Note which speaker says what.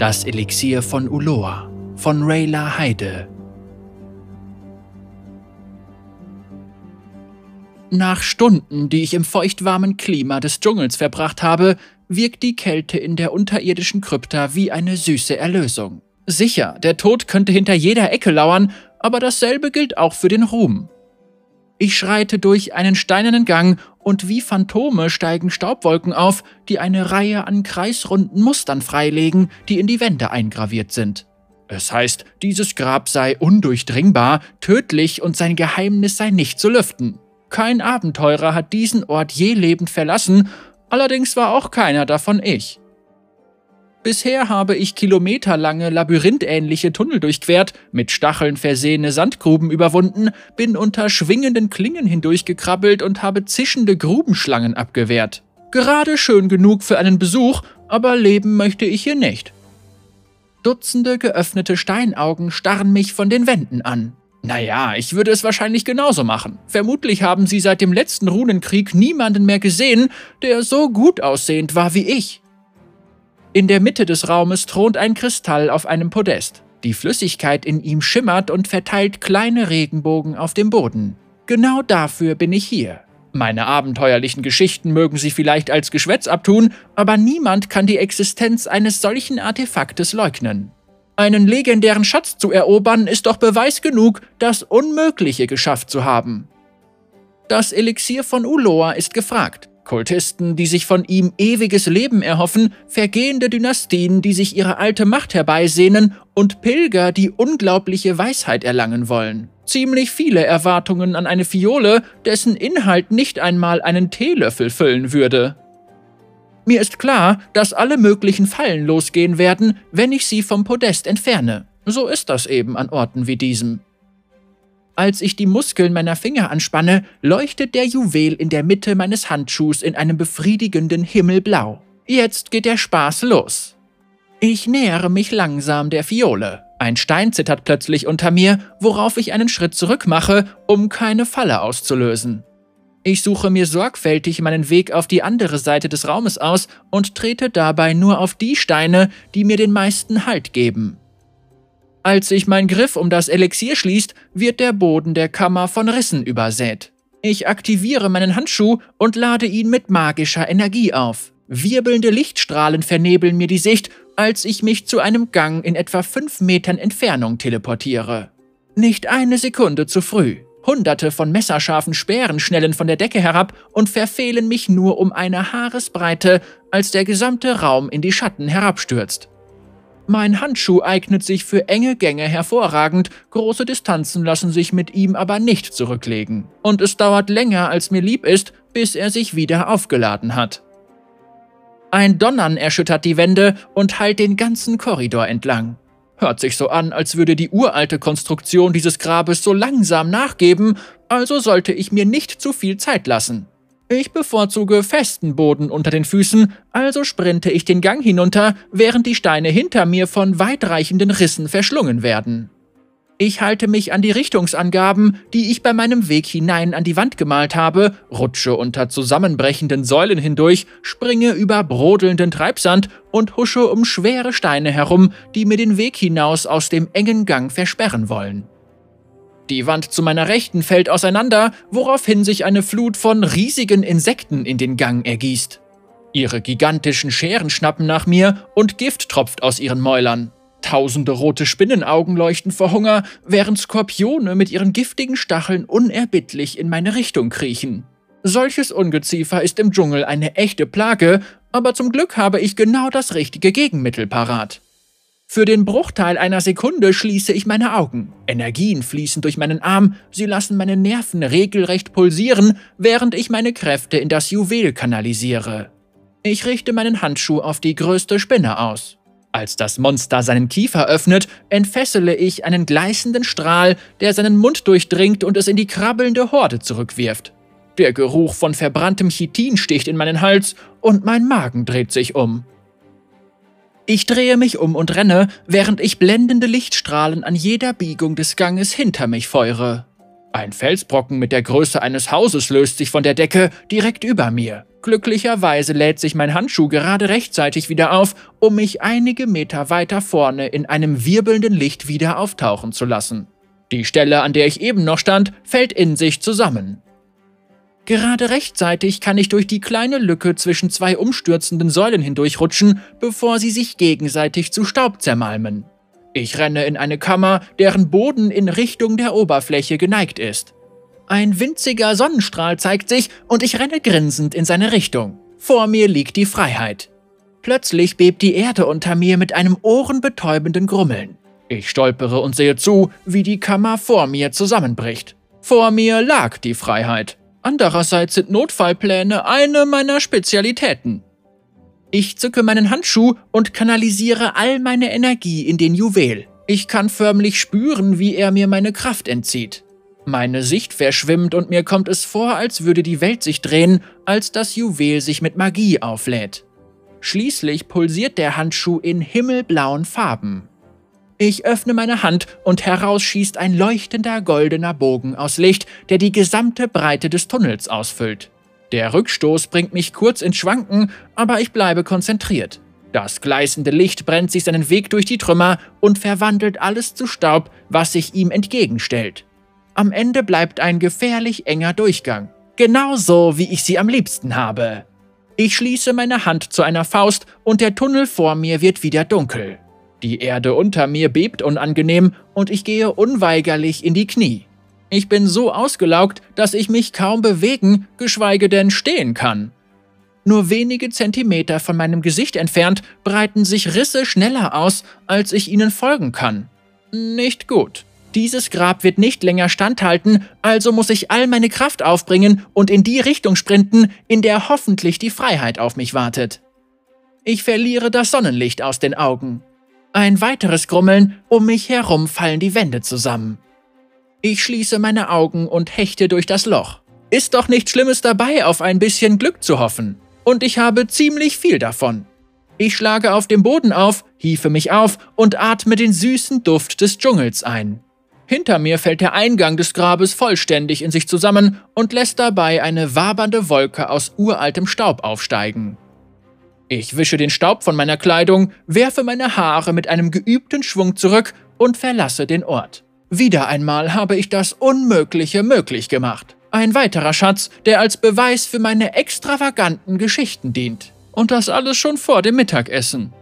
Speaker 1: Das Elixier von Uloa von Rayla Heide. Nach Stunden, die ich im feuchtwarmen Klima des Dschungels verbracht habe, wirkt die Kälte in der unterirdischen Krypta wie eine süße Erlösung. Sicher, der Tod könnte hinter jeder Ecke lauern, aber dasselbe gilt auch für den Ruhm. Ich schreite durch einen steinernen Gang und wie Phantome steigen Staubwolken auf, die eine Reihe an kreisrunden Mustern freilegen, die in die Wände eingraviert sind. Es heißt, dieses Grab sei undurchdringbar, tödlich und sein Geheimnis sei nicht zu lüften. Kein Abenteurer hat diesen Ort je lebend verlassen, allerdings war auch keiner davon ich. Bisher habe ich kilometerlange labyrinthähnliche Tunnel durchquert, mit Stacheln versehene Sandgruben überwunden, bin unter schwingenden Klingen hindurchgekrabbelt und habe zischende Grubenschlangen abgewehrt. Gerade schön genug für einen Besuch, aber leben möchte ich hier nicht. Dutzende geöffnete Steinaugen starren mich von den Wänden an. Naja, ich würde es wahrscheinlich genauso machen. Vermutlich haben sie seit dem letzten Runenkrieg niemanden mehr gesehen, der so gut aussehend war wie ich. In der Mitte des Raumes thront ein Kristall auf einem Podest. Die Flüssigkeit in ihm schimmert und verteilt kleine Regenbogen auf dem Boden. Genau dafür bin ich hier. Meine abenteuerlichen Geschichten mögen Sie vielleicht als Geschwätz abtun, aber niemand kann die Existenz eines solchen Artefaktes leugnen. Einen legendären Schatz zu erobern ist doch Beweis genug, das Unmögliche geschafft zu haben. Das Elixier von Uloa ist gefragt. Kultisten, die sich von ihm ewiges Leben erhoffen, vergehende Dynastien, die sich ihre alte Macht herbeisehnen und Pilger, die unglaubliche Weisheit erlangen wollen. Ziemlich viele Erwartungen an eine Fiole, dessen Inhalt nicht einmal einen Teelöffel füllen würde. Mir ist klar, dass alle möglichen Fallen losgehen werden, wenn ich sie vom Podest entferne. So ist das eben an Orten wie diesem. Als ich die Muskeln meiner Finger anspanne, leuchtet der Juwel in der Mitte meines Handschuhs in einem befriedigenden Himmelblau. Jetzt geht der Spaß los. Ich nähere mich langsam der Fiole. Ein Stein zittert plötzlich unter mir, worauf ich einen Schritt zurück mache, um keine Falle auszulösen. Ich suche mir sorgfältig meinen Weg auf die andere Seite des Raumes aus und trete dabei nur auf die Steine, die mir den meisten Halt geben. Als sich mein Griff um das Elixier schließt, wird der Boden der Kammer von Rissen übersät. Ich aktiviere meinen Handschuh und lade ihn mit magischer Energie auf. Wirbelnde Lichtstrahlen vernebeln mir die Sicht, als ich mich zu einem Gang in etwa fünf Metern Entfernung teleportiere. Nicht eine Sekunde zu früh. Hunderte von messerscharfen Speeren schnellen von der Decke herab und verfehlen mich nur um eine Haaresbreite, als der gesamte Raum in die Schatten herabstürzt. Mein Handschuh eignet sich für enge Gänge hervorragend, große Distanzen lassen sich mit ihm aber nicht zurücklegen. Und es dauert länger, als mir lieb ist, bis er sich wieder aufgeladen hat. Ein Donnern erschüttert die Wände und hallt den ganzen Korridor entlang. Hört sich so an, als würde die uralte Konstruktion dieses Grabes so langsam nachgeben, also sollte ich mir nicht zu viel Zeit lassen. Ich bevorzuge festen Boden unter den Füßen, also sprinte ich den Gang hinunter, während die Steine hinter mir von weitreichenden Rissen verschlungen werden. Ich halte mich an die Richtungsangaben, die ich bei meinem Weg hinein an die Wand gemalt habe, rutsche unter zusammenbrechenden Säulen hindurch, springe über brodelnden Treibsand und husche um schwere Steine herum, die mir den Weg hinaus aus dem engen Gang versperren wollen. Die Wand zu meiner Rechten fällt auseinander, woraufhin sich eine Flut von riesigen Insekten in den Gang ergießt. Ihre gigantischen Scheren schnappen nach mir und Gift tropft aus ihren Mäulern. Tausende rote Spinnenaugen leuchten vor Hunger, während Skorpione mit ihren giftigen Stacheln unerbittlich in meine Richtung kriechen. Solches Ungeziefer ist im Dschungel eine echte Plage, aber zum Glück habe ich genau das richtige Gegenmittel parat. Für den Bruchteil einer Sekunde schließe ich meine Augen. Energien fließen durch meinen Arm, sie lassen meine Nerven regelrecht pulsieren, während ich meine Kräfte in das Juwel kanalisiere. Ich richte meinen Handschuh auf die größte Spinne aus. Als das Monster seinen Kiefer öffnet, entfessele ich einen gleißenden Strahl, der seinen Mund durchdringt und es in die krabbelnde Horde zurückwirft. Der Geruch von verbranntem Chitin sticht in meinen Hals und mein Magen dreht sich um. Ich drehe mich um und renne, während ich blendende Lichtstrahlen an jeder Biegung des Ganges hinter mich feuere. Ein Felsbrocken mit der Größe eines Hauses löst sich von der Decke direkt über mir. Glücklicherweise lädt sich mein Handschuh gerade rechtzeitig wieder auf, um mich einige Meter weiter vorne in einem wirbelnden Licht wieder auftauchen zu lassen. Die Stelle, an der ich eben noch stand, fällt in sich zusammen. Gerade rechtzeitig kann ich durch die kleine Lücke zwischen zwei umstürzenden Säulen hindurchrutschen, bevor sie sich gegenseitig zu Staub zermalmen. Ich renne in eine Kammer, deren Boden in Richtung der Oberfläche geneigt ist. Ein winziger Sonnenstrahl zeigt sich und ich renne grinsend in seine Richtung. Vor mir liegt die Freiheit. Plötzlich bebt die Erde unter mir mit einem ohrenbetäubenden Grummeln. Ich stolpere und sehe zu, wie die Kammer vor mir zusammenbricht. Vor mir lag die Freiheit. Andererseits sind Notfallpläne eine meiner Spezialitäten. Ich zücke meinen Handschuh und kanalisiere all meine Energie in den Juwel. Ich kann förmlich spüren, wie er mir meine Kraft entzieht. Meine Sicht verschwimmt und mir kommt es vor, als würde die Welt sich drehen, als das Juwel sich mit Magie auflädt. Schließlich pulsiert der Handschuh in himmelblauen Farben. Ich öffne meine Hand und heraus schießt ein leuchtender goldener Bogen aus Licht, der die gesamte Breite des Tunnels ausfüllt. Der Rückstoß bringt mich kurz ins Schwanken, aber ich bleibe konzentriert. Das gleißende Licht brennt sich seinen Weg durch die Trümmer und verwandelt alles zu Staub, was sich ihm entgegenstellt. Am Ende bleibt ein gefährlich enger Durchgang. Genauso, wie ich sie am liebsten habe. Ich schließe meine Hand zu einer Faust und der Tunnel vor mir wird wieder dunkel. Die Erde unter mir bebt unangenehm und ich gehe unweigerlich in die Knie. Ich bin so ausgelaugt, dass ich mich kaum bewegen, geschweige denn stehen kann. Nur wenige Zentimeter von meinem Gesicht entfernt breiten sich Risse schneller aus, als ich ihnen folgen kann. Nicht gut. Dieses Grab wird nicht länger standhalten, also muss ich all meine Kraft aufbringen und in die Richtung sprinten, in der hoffentlich die Freiheit auf mich wartet. Ich verliere das Sonnenlicht aus den Augen. Ein weiteres Grummeln, um mich herum fallen die Wände zusammen. Ich schließe meine Augen und hechte durch das Loch. Ist doch nichts Schlimmes dabei, auf ein bisschen Glück zu hoffen. Und ich habe ziemlich viel davon. Ich schlage auf dem Boden auf, hiefe mich auf und atme den süßen Duft des Dschungels ein. Hinter mir fällt der Eingang des Grabes vollständig in sich zusammen und lässt dabei eine wabernde Wolke aus uraltem Staub aufsteigen. Ich wische den Staub von meiner Kleidung, werfe meine Haare mit einem geübten Schwung zurück und verlasse den Ort. Wieder einmal habe ich das Unmögliche möglich gemacht. Ein weiterer Schatz, der als Beweis für meine extravaganten Geschichten dient. Und das alles schon vor dem Mittagessen.